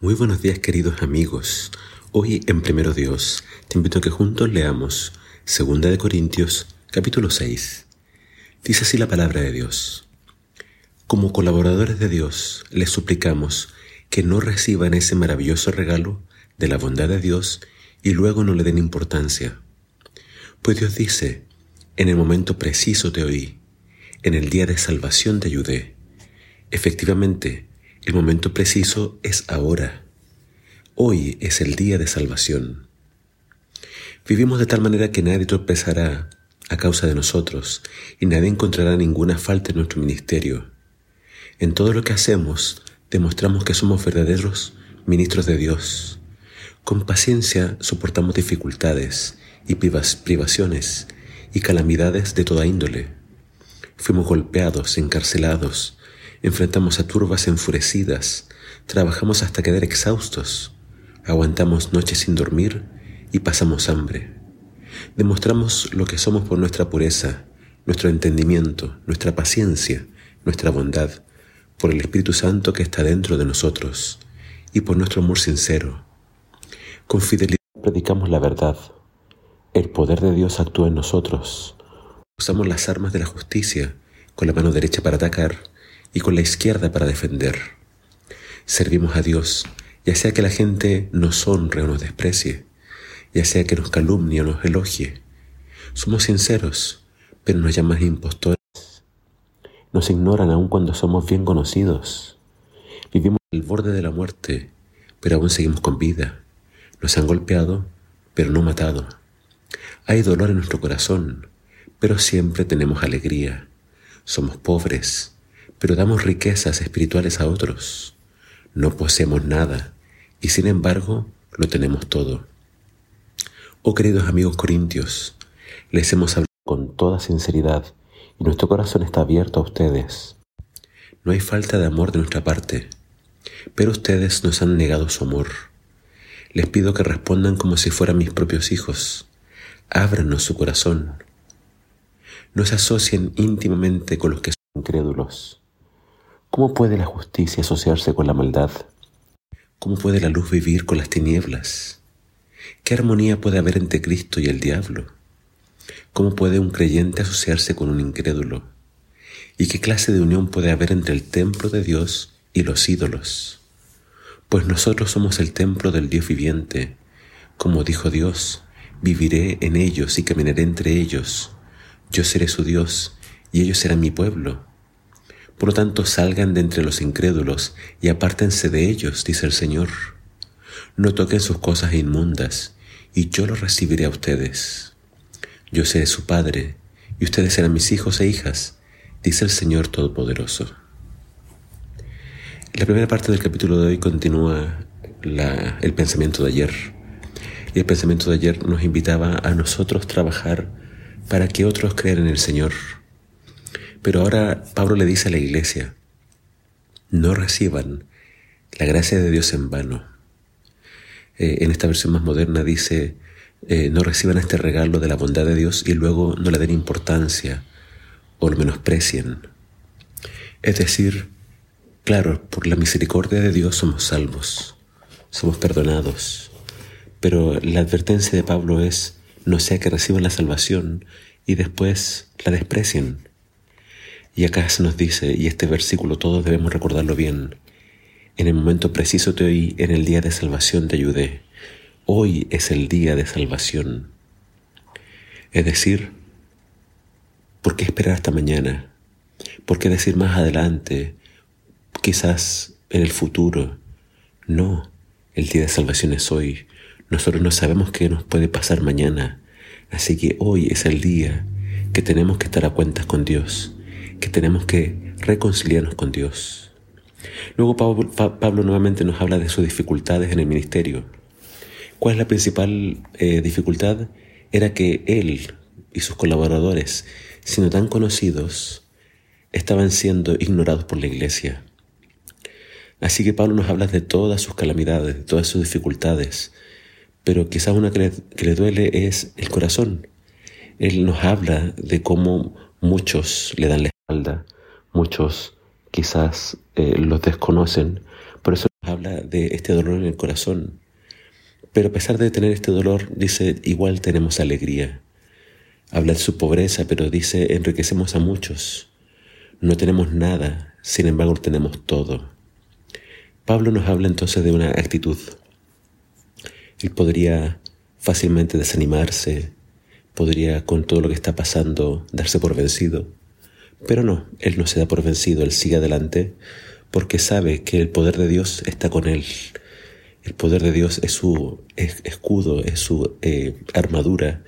Muy buenos días queridos amigos. Hoy en Primero Dios te invito a que juntos leamos Segunda de Corintios capítulo 6. Dice así la palabra de Dios. Como colaboradores de Dios les suplicamos que no reciban ese maravilloso regalo de la bondad de Dios y luego no le den importancia. Pues Dios dice, en el momento preciso te oí, en el día de salvación te ayudé. Efectivamente, el momento preciso es ahora. Hoy es el día de salvación. Vivimos de tal manera que nadie tropezará a causa de nosotros y nadie encontrará ninguna falta en nuestro ministerio. En todo lo que hacemos demostramos que somos verdaderos ministros de Dios. Con paciencia soportamos dificultades y privaciones y calamidades de toda índole. Fuimos golpeados, encarcelados, Enfrentamos a turbas enfurecidas, trabajamos hasta quedar exhaustos, aguantamos noches sin dormir y pasamos hambre. Demostramos lo que somos por nuestra pureza, nuestro entendimiento, nuestra paciencia, nuestra bondad, por el Espíritu Santo que está dentro de nosotros y por nuestro amor sincero. Con fidelidad predicamos la verdad. El poder de Dios actúa en nosotros. Usamos las armas de la justicia con la mano derecha para atacar y con la izquierda para defender. Servimos a Dios, ya sea que la gente nos honre o nos desprecie, ya sea que nos calumnie o nos elogie. Somos sinceros, pero nos llaman impostores. Nos ignoran aun cuando somos bien conocidos. Vivimos al borde de la muerte, pero aún seguimos con vida. Nos han golpeado, pero no matado. Hay dolor en nuestro corazón, pero siempre tenemos alegría. Somos pobres, pero damos riquezas espirituales a otros. No poseemos nada y sin embargo lo tenemos todo. Oh queridos amigos corintios, les hemos hablado con toda sinceridad y nuestro corazón está abierto a ustedes. No hay falta de amor de nuestra parte, pero ustedes nos han negado su amor. Les pido que respondan como si fueran mis propios hijos. Ábranos su corazón. No se asocien íntimamente con los que son incrédulos. ¿Cómo puede la justicia asociarse con la maldad? ¿Cómo puede la luz vivir con las tinieblas? ¿Qué armonía puede haber entre Cristo y el diablo? ¿Cómo puede un creyente asociarse con un incrédulo? ¿Y qué clase de unión puede haber entre el templo de Dios y los ídolos? Pues nosotros somos el templo del Dios viviente. Como dijo Dios, viviré en ellos y caminaré entre ellos. Yo seré su Dios y ellos serán mi pueblo. Por lo tanto, salgan de entre los incrédulos y apártense de ellos, dice el Señor. No toquen sus cosas inmundas, y yo los recibiré a ustedes. Yo seré su Padre, y ustedes serán mis hijos e hijas, dice el Señor Todopoderoso. La primera parte del capítulo de hoy continúa el pensamiento de ayer. Y el pensamiento de ayer nos invitaba a nosotros trabajar para que otros crean en el Señor pero ahora Pablo le dice a la iglesia, no reciban la gracia de Dios en vano. Eh, en esta versión más moderna dice, eh, no reciban este regalo de la bondad de Dios y luego no le den importancia o lo menosprecien. Es decir, claro, por la misericordia de Dios somos salvos, somos perdonados, pero la advertencia de Pablo es, no sea que reciban la salvación y después la desprecien. Y acá se nos dice, y este versículo todos debemos recordarlo bien, en el momento preciso te oí, en el día de salvación te ayudé. Hoy es el día de salvación. Es decir, ¿por qué esperar hasta mañana? ¿Por qué decir más adelante? Quizás en el futuro. No, el día de salvación es hoy. Nosotros no sabemos qué nos puede pasar mañana. Así que hoy es el día que tenemos que estar a cuentas con Dios que tenemos que reconciliarnos con Dios. Luego Pablo, nuevamente nos habla de sus dificultades en el ministerio. ¿Cuál es la principal eh, dificultad? Era que él y sus colaboradores, siendo tan conocidos, estaban siendo ignorados por la iglesia. Así que Pablo nos habla de todas sus calamidades, de todas sus dificultades, pero quizás una que le, que le duele es el corazón. Él nos habla de cómo muchos le dan la muchos quizás eh, los desconocen, por eso habla de este dolor en el corazón. Pero a pesar de tener este dolor, dice, igual tenemos alegría. Habla de su pobreza, pero dice, enriquecemos a muchos. No tenemos nada, sin embargo tenemos todo. Pablo nos habla entonces de una actitud. Él podría fácilmente desanimarse, podría con todo lo que está pasando darse por vencido, pero no, él no se da por vencido, él sigue adelante porque sabe que el poder de Dios está con él. El poder de Dios es su escudo, es su eh, armadura,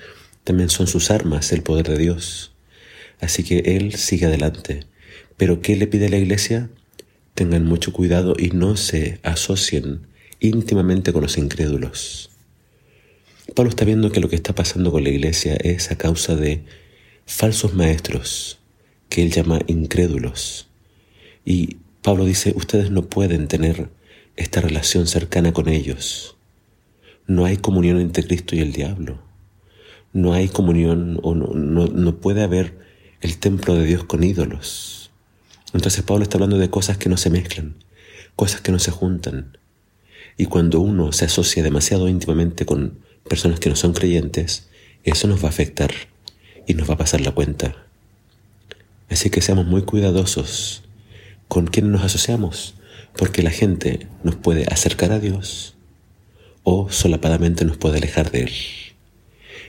también son sus armas el poder de Dios. Así que él sigue adelante. Pero ¿qué le pide la iglesia? Tengan mucho cuidado y no se asocien íntimamente con los incrédulos. Pablo está viendo que lo que está pasando con la iglesia es a causa de falsos maestros que él llama incrédulos. Y Pablo dice, ustedes no pueden tener esta relación cercana con ellos. No hay comunión entre Cristo y el diablo. No hay comunión o no, no, puede haber el templo de Dios con ídolos. Entonces Pablo está hablando de cosas que no se mezclan, cosas que no se juntan. Y cuando uno se asocia demasiado íntimamente con personas que no son creyentes, eso nos va a afectar y nos va a pasar la cuenta. Así que seamos muy cuidadosos con quién nos asociamos, porque la gente nos puede acercar a Dios o solapadamente nos puede alejar de Él.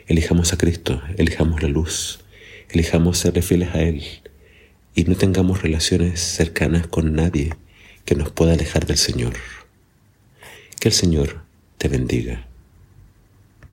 Elijamos a Cristo, elijamos la luz, elijamos ser fieles a Él y no tengamos relaciones cercanas con nadie que nos pueda alejar del Señor. Que el Señor te bendiga.